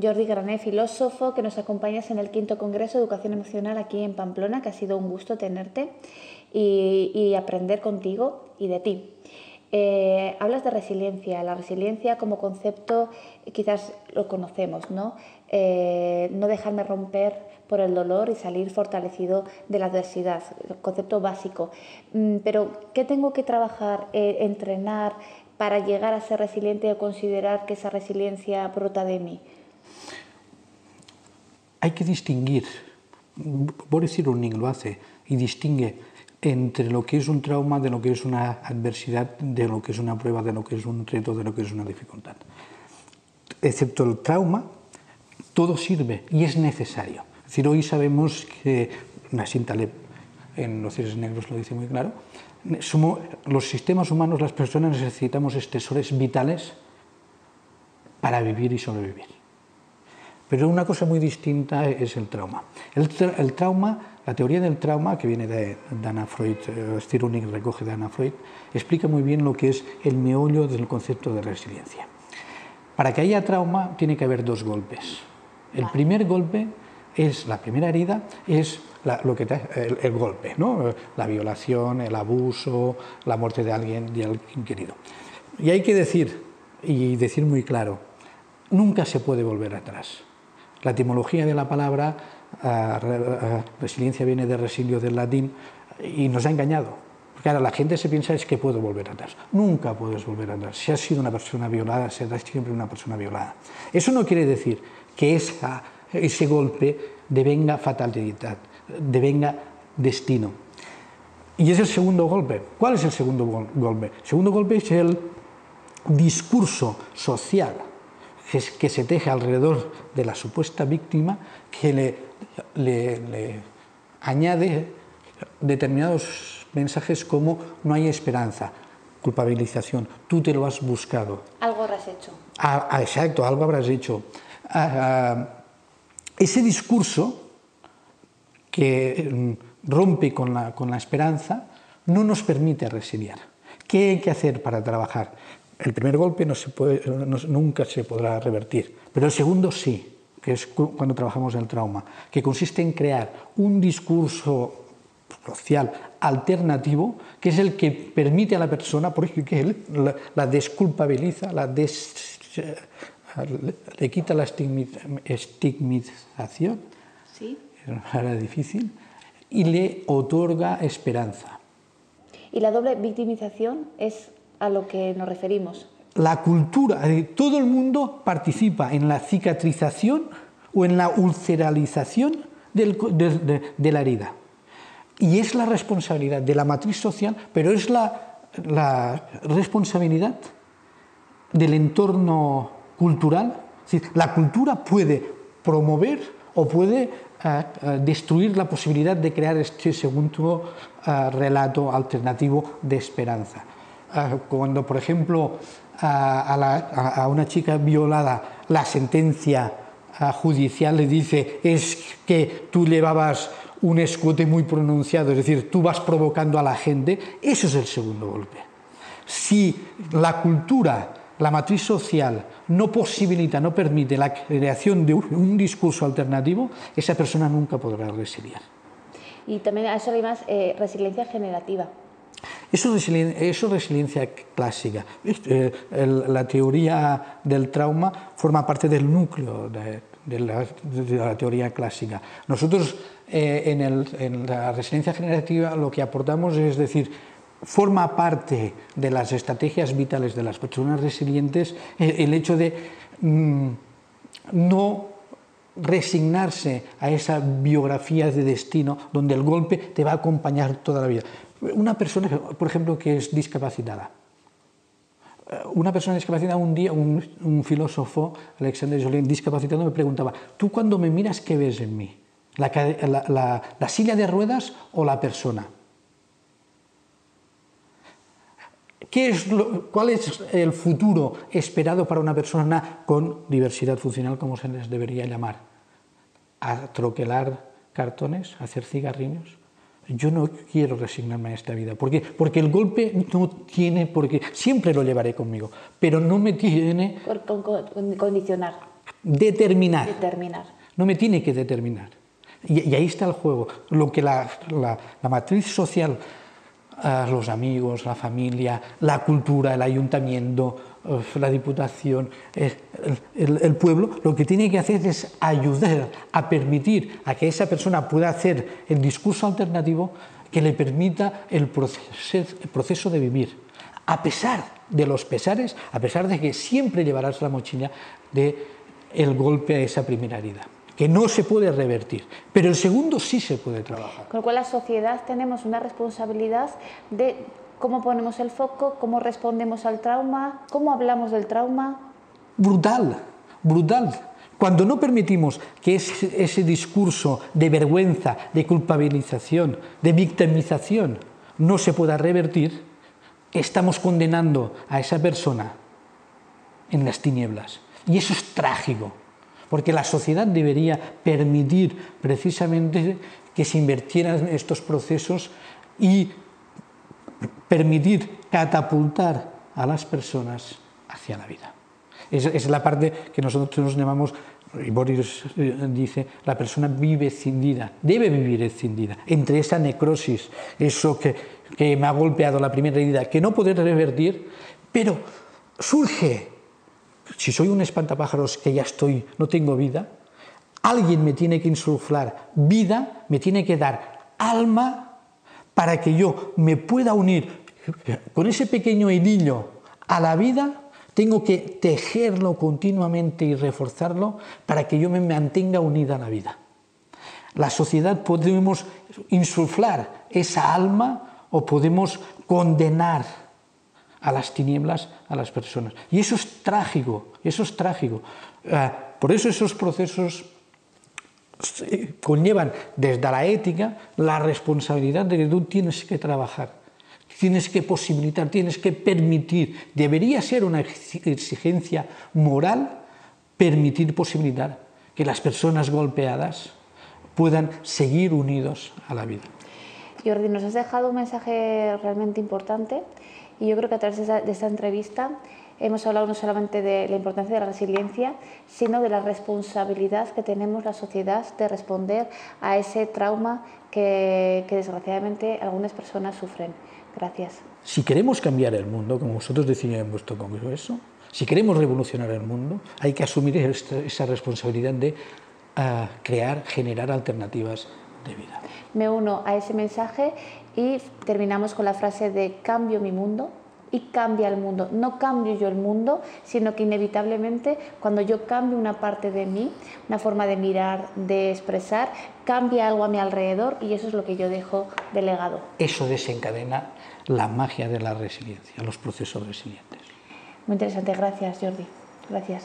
Jordi Grané, filósofo, que nos acompañas en el quinto Congreso de Educación Emocional aquí en Pamplona, que ha sido un gusto tenerte y, aprender contigo y de ti. Eh, hablas de resiliencia. La resiliencia como concepto quizás lo conocemos, ¿no? Eh, no dejarme romper por el dolor y salir fortalecido de la adversidad, concepto básico. Mm, pero, ¿qué tengo que trabajar, eh, entrenar para llegar a ser resiliente o considerar que esa resiliencia brota de mí? Hay que distinguir, Boris Cyrulnik lo hace, y distingue entre lo que es un trauma, de lo que es una adversidad, de lo que es una prueba, de lo que es un reto, de lo que es una dificultad. Excepto el trauma, todo sirve y es necesario. Es decir, hoy sabemos que Nassim Taleb en Los Cielos Negros lo dice muy claro, somos, los sistemas humanos, las personas necesitamos estresores vitales para vivir y sobrevivir. Pero una cosa muy distinta es el trauma. El, el trauma, la teoría del trauma, que viene de, de Anna Freud, eh, recoge de Anna Freud, explica muy bien lo que es el meollo del concepto de resiliencia. Para que haya trauma tiene que haber dos golpes. El primer golpe es, la primera herida es lo que el, golpe, ¿no? la violación, el abuso, la muerte de alguien, de alguien querido. Y hay que decir, y decir muy claro, nunca se puede volver atrás. La etimología de la palabra resiliencia viene de resilio del latín y nos ha engañado. Porque ahora la gente se piensa es que puedo volver atrás. Nunca puedes volver atrás. Si has sido una persona violada, serás siempre una persona violada. Eso no quiere decir que ese golpe devenga fatalidad devenga destino. Y es el segundo golpe. ¿Cuál es el segundo golpe? El segundo golpe es el discurso social que se teje alrededor de la supuesta víctima que le, le, añade determinados mensajes como no hay esperanza, culpabilización, tú te lo has buscado. Algo habrás hecho. Ah, ah, exacto, algo habrás hecho. Ah, ese discurso que mm, rompe con la, con la esperanza, no nos permite resiliar. ¿Qué hay que hacer para trabajar? El primer golpe no se puede, nunca se podrá revertir, pero el segundo sí, que es cuando trabajamos el trauma, que consiste en crear un discurso social alternativo, que es el que permite a la persona, porque él la, desculpabiliza, la le quita la estigmatización. ¿Sí? era difícil, y le otorga esperanza. ¿Y la doble victimización es a lo que nos referimos? La cultura, todo el mundo participa en la cicatrización o en la ulceralización de, la herida. Y es la responsabilidad de la matriz social, pero es la, responsabilidad del entorno cultural. la cultura puede promover o puede destruir la posibilidad de crear este segundo eh, relato alternativo de esperanza. Eh, cuando, por ejemplo, a, una chica violada la sentencia eh, judicial le dice es que tú llevabas un escote muy pronunciado, es decir, tú vas provocando a la gente, eso es el segundo golpe. Si la cultura la matriz social no posibilita, no permite la creación de un discurso alternativo, esa persona nunca podrá resiliar. Y también a eso hay más eh, resiliencia generativa. Eso es resiliencia clásica. La teoría del trauma forma parte del núcleo de, la, teoría clásica. Nosotros eh, en, en la resiliencia generativa lo que aportamos es decir, forma parte de las estrategias vitales de las personas resilientes el hecho de mm, no resignarse a esa biografía de destino donde el golpe te va a acompañar toda la vida. Una persona, por ejemplo, que es discapacitada. Eh, una persona discapacitada, un día, un, filósofo, Alexander Jolien, discapacitado, me preguntaba, ¿tú cuando me miras qué ves en mí? la silla de ruedas o la persona? ¿Cuál es el futuro esperado para una persona con diversidad funcional, como se les debería llamar? ¿A troquelar cartones? ¿A hacer cigarrillos? Yo no quiero resignarme a esta vida. ¿Por qué? Porque el golpe no tiene por qué. Siempre lo llevaré conmigo, pero no me tiene. Por condicionar. determinar. Determinar. No me tiene que determinar. Y, ahí está el juego. Lo que la, matriz social, eh, los amigos, la familia, la cultura, el ayuntamiento, la diputación, el, pueblo, lo que tiene que hacer es ayudar a permitir a que esa persona pueda hacer el discurso alternativo que le permita el proceso, de vivir, a pesar de los pesares, a pesar de que siempre llevarás la mochila de el golpe a esa primera herida que no se puede revertir, pero el segundo sí se puede trabajar. Con lo cual la sociedad tenemos una responsabilidad de cómo ponemos el foco, cómo respondemos al trauma, cómo hablamos del trauma. Brutal, brutal. Cuando no permitimos que ese, discurso de vergüenza, de culpabilización, de victimización no se pueda revertir, estamos condenando a esa persona en las tinieblas. Y eso es trágico, porque la sociedad debería permitir precisamente que se invirtieran estos procesos y permitir catapultar a las personas hacia la vida. Es, es la parte que nosotros nos llamamos, y Boris eh, dice, la persona vive escindida, debe vivir escindida, entre esa necrosis, eso que, que me ha golpeado la primera herida, que no puede revertir, pero surge, si soy un espantapájaros que ya estoy, no tengo vida, alguien me tiene que insuflar vida, me tiene que dar alma para que yo me pueda unir con ese pequeño hilillo a la vida, tengo que tejerlo continuamente y reforzarlo para que yo me mantenga unida a la vida. La sociedad podemos insuflar esa alma o podemos condenar a las tinieblas a las personas. Y eso es trágico, eso es trágico. Ah, por eso esos procesos conllevan desde la ética la responsabilidad de que tú tienes que trabajar, tienes que posibilitar, tienes que permitir. Debería ser una exigencia moral permitir, posibilitar que las personas golpeadas puedan seguir unidos a la vida. Jordi, nos has dejado un mensaje realmente importante y yo creo que a través de esta entrevista hemos hablado no solamente de la importancia de la resiliencia, sino de la responsabilidad que tenemos la sociedad de responder a ese trauma que, desgraciadamente algunas personas sufren. Gracias. Si queremos cambiar el mundo, como vosotros decíais en vuestro congreso, si queremos revolucionar el mundo, hay que asumir esa responsabilidad de ah, crear, generar alternativas de vida. Me uno a ese mensaje y terminamos con la frase de cambio mi mundo y cambia el mundo. No cambio yo el mundo, sino que inevitablemente cuando yo cambio una parte de mí, una forma de mirar, de expresar, cambia algo a mi alrededor y eso es lo que yo dejo delegado. Eso desencadena la magia de la resiliencia, los procesos resilientes. Muy interesante, gracias Jordi. Gracias.